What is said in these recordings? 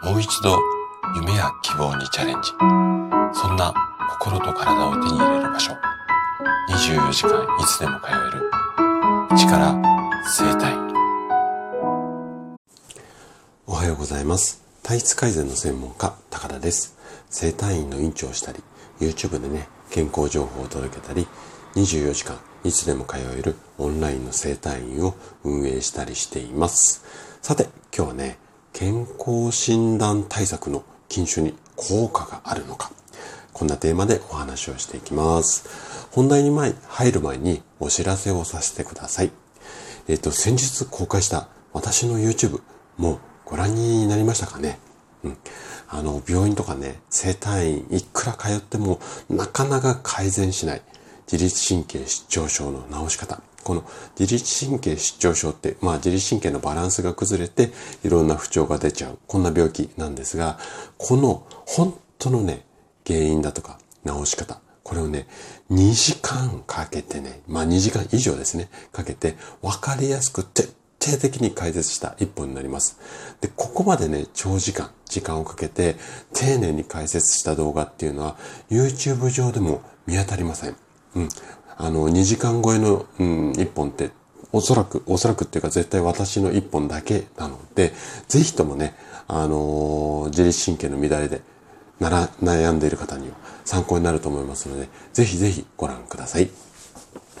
もう一度夢や希望にチャレンジ。そんな心と体を手に入れる場所。24時間いつでも通える。力生体。おはようございます。体質改善の専門家、高田です。生体院の院長をしたり、YouTube でね、健康情報を届けたり、24時間いつでも通えるオンラインの生体院を運営したりしています。さて、今日はね、健康診断対策の禁酒に効果があるのか。こんなテーマでお話をしていきます。本題に前入る前にお知らせをさせてください。えっ、と、先日公開した私の YouTube もご覧になりましたかね？うん。あの、病院とかね、生体院いくら通ってもなかなか改善しない。自律神経失調症の治し方。この自律神経失調症って、まあ自律神経のバランスが崩れていろんな不調が出ちゃう。こんな病気なんですが、この本当のね、原因だとか治し方。これをね、2時間かけてね、まあ2時間以上ですね、かけて分かりやすく徹底的に解説した一本になります。で、ここまでね、長時間、時間をかけて丁寧に解説した動画っていうのは YouTube 上でも見当たりません。うん。あの、2時間超えの、うん、1本って、おそらく、おそらくっていうか絶対私の1本だけなので、ぜひともね、あのー、自律神経の乱れで、なら、悩んでいる方には参考になると思いますので、ぜひぜひご覧ください。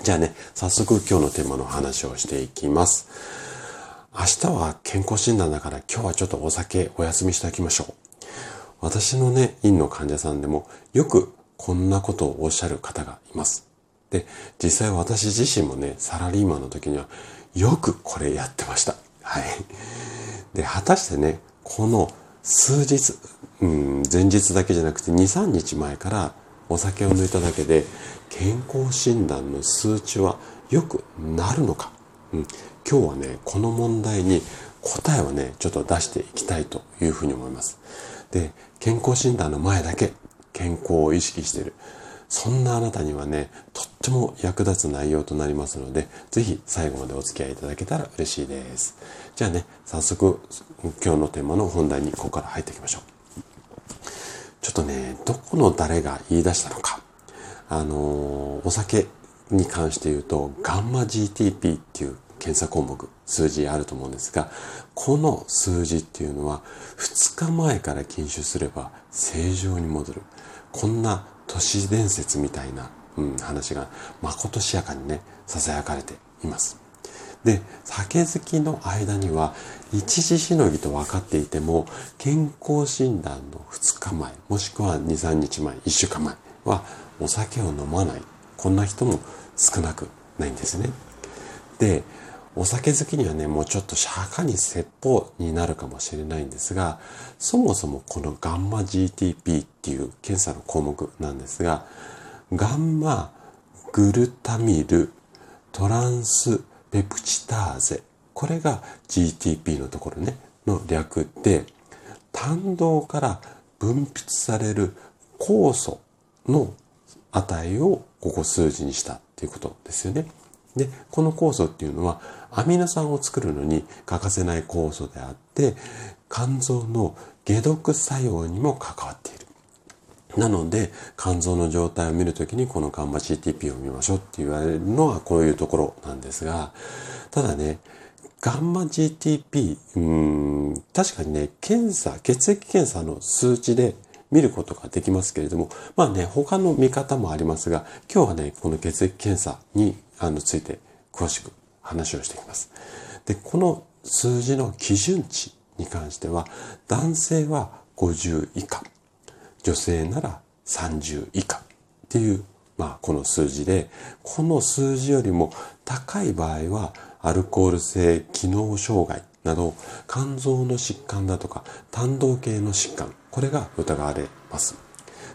じゃあね、早速今日のテーマの話をしていきます。明日は健康診断だから今日はちょっとお酒お休みしておきましょう。私のね、院の患者さんでもよくこんなことをおっしゃる方がいます。で、実際私自身もね、サラリーマンの時にはよくこれやってました。はい。で、果たしてね、この数日、うん、前日だけじゃなくて2、3日前からお酒を抜いただけで健康診断の数値は良くなるのか、うん、今日はね、この問題に答えをね、ちょっと出していきたいというふうに思います。で、健康診断の前だけ健康を意識している。そんなあなたにはね、とっても役立つ内容となりますので、ぜひ最後までお付き合いいただけたら嬉しいです。じゃあね、早速今日のテーマの本題にここから入っていきましょう。ちょっとね、どこの誰が言い出したのか。あのお酒に関して言うと、ガンマ GTP っていう検査項目、数字あると思うんですが、この数字っていうのは、2日前から禁酒すれば正常に戻る。こんな都市伝説みたいな、うん、話がまことしやかにね、囁かれています。で、酒好きの間には、一時しのぎと分かっていても、健康診断の2日前、もしくは2、3日前、1週間前は、お酒を飲まない。こんな人も少なくないんですね。で、お酒好きにはね、もうちょっと釈迦に説法になるかもしれないんですが、そもそもこのガンマ GTP っていう検査の項目なんですが、ガンマグルタミルトランスペプチターゼ。これが GTP のところね、の略で、胆道から分泌される酵素の値をここ数字にしたっていうことですよね。で、この酵素っていうのはアミノ酸を作るのに欠かせない酵素であって、肝臓の解毒作用にも関わっている。なので、肝臓の状態を見るときにこのガンマ CTP を見ましょうって言われるのはこういうところなんですが、ただね、ガンマ GTP、うん、確かにね、検査、血液検査の数値で見ることができますけれども、まあね、他の見方もありますが、今日はね、この血液検査にあのついて詳しく話をしていきます。で、この数字の基準値に関しては、男性は50以下、女性なら30以下っていう、まあ、この数字で、この数字よりも高い場合は、アルコール性機能障害など、肝臓の疾患だとか、胆道系の疾患、これが疑われます。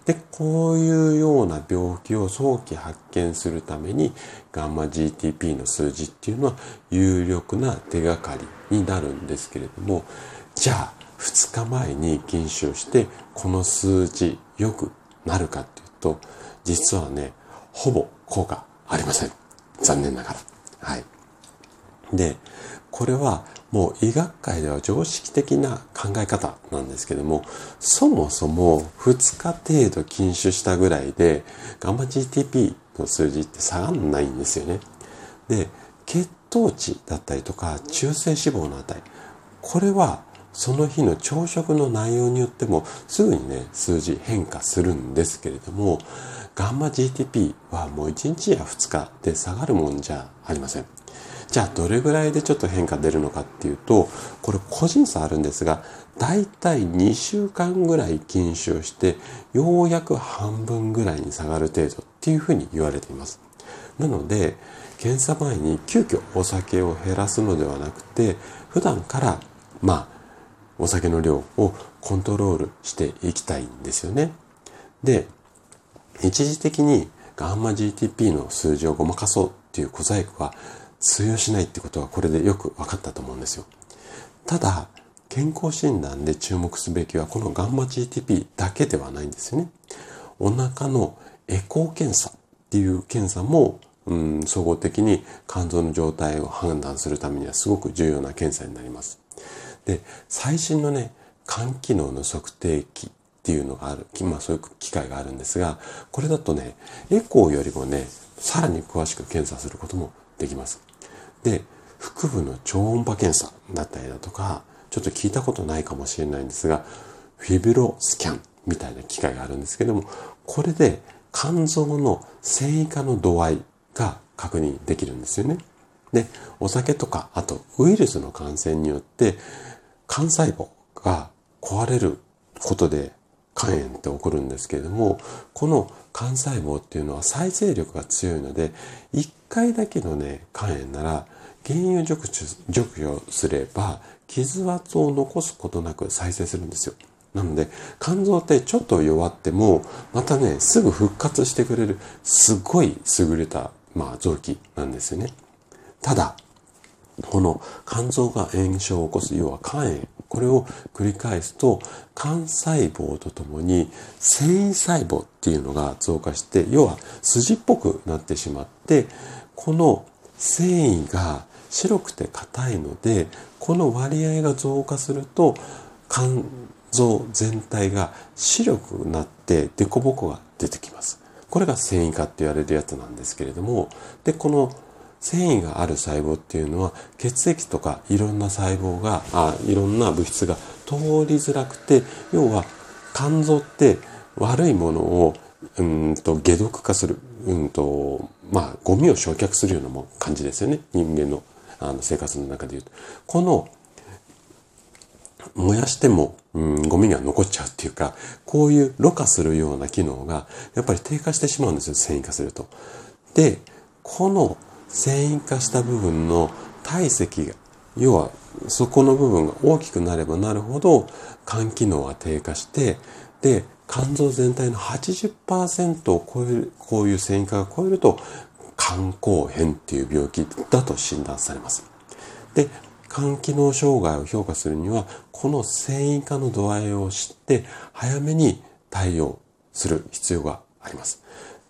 で、こういうような病気を早期発見するために、ガンマ GTP の数字っていうのは有力な手がかりになるんですけれども、じゃあ、2日前に禁酒をして、この数字良くなるかっていうと、実はね、ほぼ効果ありません。残念ながら。はい。で、これはもう医学界では常識的な考え方なんですけども、そもそも2日程度禁酒したぐらいで、ガンマ GTP の数字って下がんないんですよね。で、血糖値だったりとか中性脂肪の値、これはその日の朝食の内容によってもすぐにね、数字変化するんですけれども、ガンマ GTP はもう1日や2日で下がるもんじゃありません。じゃあどれぐらいでちょっと変化出るのかっていうと、これ個人差あるんですが、だいたい2週間ぐらい禁酒をして、ようやく半分ぐらいに下がる程度っていうふうに言われています。なので、検査前に急遽お酒を減らすのではなくて、普段から、まあ、お酒の量をコントロールしていきたいんですよね。で、一時的にガンマ GTP の数字をごまかそうっていう小細工は通用しないってことはこれでよく分かったと思うんですよ。ただ、健康診断で注目すべきはこのガンマ GTP だけではないんですよね。お腹のエコー検査っていう検査も、うん、総合的に肝臓の状態を判断するためにはすごく重要な検査になります。で、最新のね、肝機能の測定器っていうのがある、まあそういう機械があるんですが、これだとね、エコーよりもね、さらに詳しく検査することもできます。で、腹部の超音波検査だったりだとか、ちょっと聞いたことないかもしれないんですが、フィブロスキャンみたいな機械があるんですけども、これで肝臓の繊維化の度合いが確認できるんですよね。で、お酒とか、あとウイルスの感染によって、肝細胞が壊れることで肝炎って起こるんですけれども、この肝細胞っていうのは再生力が強いので、1回だけのね、肝炎なら、原油除去除去すれば、傷跡を残すことなく再生するんですよ。なので、肝臓ってちょっと弱っても、またね、すぐ復活してくれる、すごい優れた、まあ、臓器なんですよね。ただ、この肝臓が炎症を起こす、要は肝炎。これを繰り返すと、肝細胞とともに繊維細胞っていうのが増加して、要は筋っぽくなってしまって、この繊維が白くて硬いので、この割合が増加すると、肝臓全体が白くなって凸凹が出てきます。これが繊維化って言われるやつなんですけれども、で、この繊維がある細胞っていうのは血液とかいろんな細胞があいろんな物質が通りづらくて要は肝臓って悪いものをうんと解毒化するうんとまあゴミを焼却するようなも感じですよね人間のあの生活の中でいうとこの燃やしても、うん、ゴミが残っちゃうっていうか、こういうろ過するような機能が、やっぱり低下してしまうんですよ、繊維化すると。で、この繊維化した部分の体積が、要はそこの部分が大きくなればなるほど肝機能は低下して、で、肝臓全体の80%を超える、こういう繊維化が超えると、肝硬変っていう病気だと診断されます。で、肝機能障害を評価するには、この繊維化の度合いを知って、早めに対応する必要があります。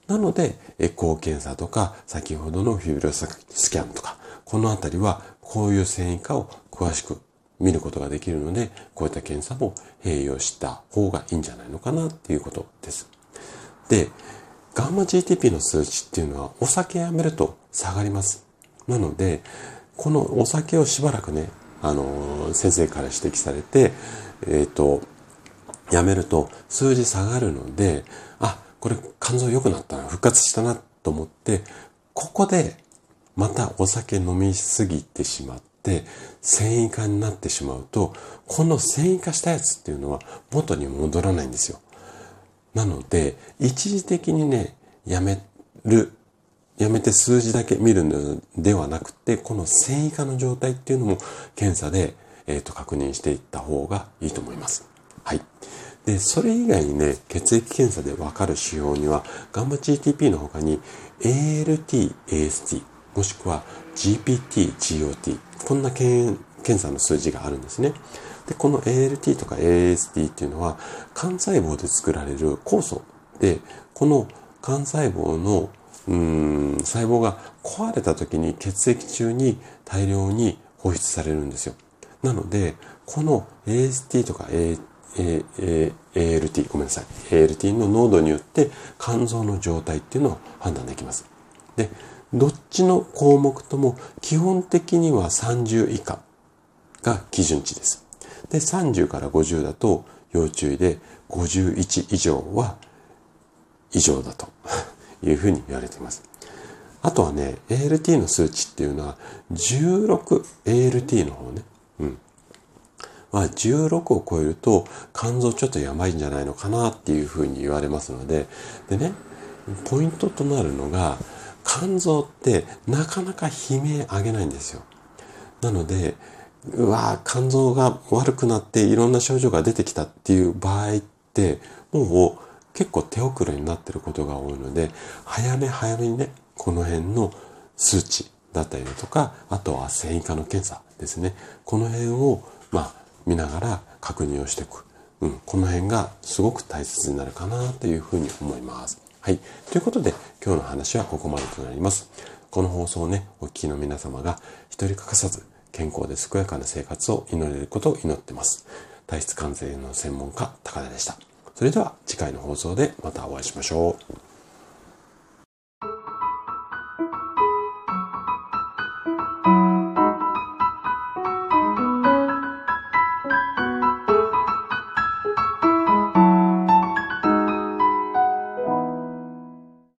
なので、エコー検査とか、先ほどのフィブロスキャンとか、このあたりはこういう繊維化を詳しく見ることができるので、こういった検査も併用した方がいいんじゃないのかなっていうことです。で、ガンマ GTP の数値っていうのはお酒やめると下がります。なので、このお酒をしばらくね、あの、先生から指摘されて、えっ、ー、と、やめると数字下がるので、あ、これ肝臓良くなったな、復活したなと思って、ここでまたお酒飲みすぎてしまって、繊維化になってしまうと、この繊維化したやつっていうのは元に戻らないんですよ。なので、一時的にね、やめる、やめて数字だけ見るのではなくて、この繊維化の状態っていうのも検査で、えっ、ー、と、確認していった方がいいと思います。はい。で、それ以外にね、血液検査でわかる指標には、ガンマ GTP の他に ALT、AST、もしくは GPT、GOT、こんな検査の数字があるんですね。で、この ALT とか AST っていうのは、肝細胞で作られる酵素で、この肝細胞のうん細胞が壊れた時に血液中に大量に放出されるんですよ。なので、この AST とか AT A A ALT、ごめんなさい。ALT の濃度によって肝臓の状態っていうのを判断できます。で、どっちの項目とも基本的には30以下が基準値です。で、30から50だと要注意で51以上は異常だと いうふうに言われています。あとはね、ALT の数値っていうのは 16ALT の方ね。うん。は16を超えると肝臓ちょっとやばいんじゃないのかなっていうふうに言われますので、でね、ポイントとなるのが、肝臓ってなかなか悲鳴上げないんですよ。なので、うわ肝臓が悪くなっていろんな症状が出てきたっていう場合って、もう結構手遅れになってることが多いので、早め早めにね、この辺の数値だったりだとか、あとは繊維化の検査ですね。この辺を、まあ、見ながら確認をしていく。うん、この辺がすごく大切になるかなというふうに思います。はい。ということで、今日の話はここまでとなります。この放送をね、お聞きの皆様が一人欠かさず健康で健やかな生活を祈れることを祈ってます。体質感染の専門家、高田でした。それでは次回の放送でまたお会いしましょう。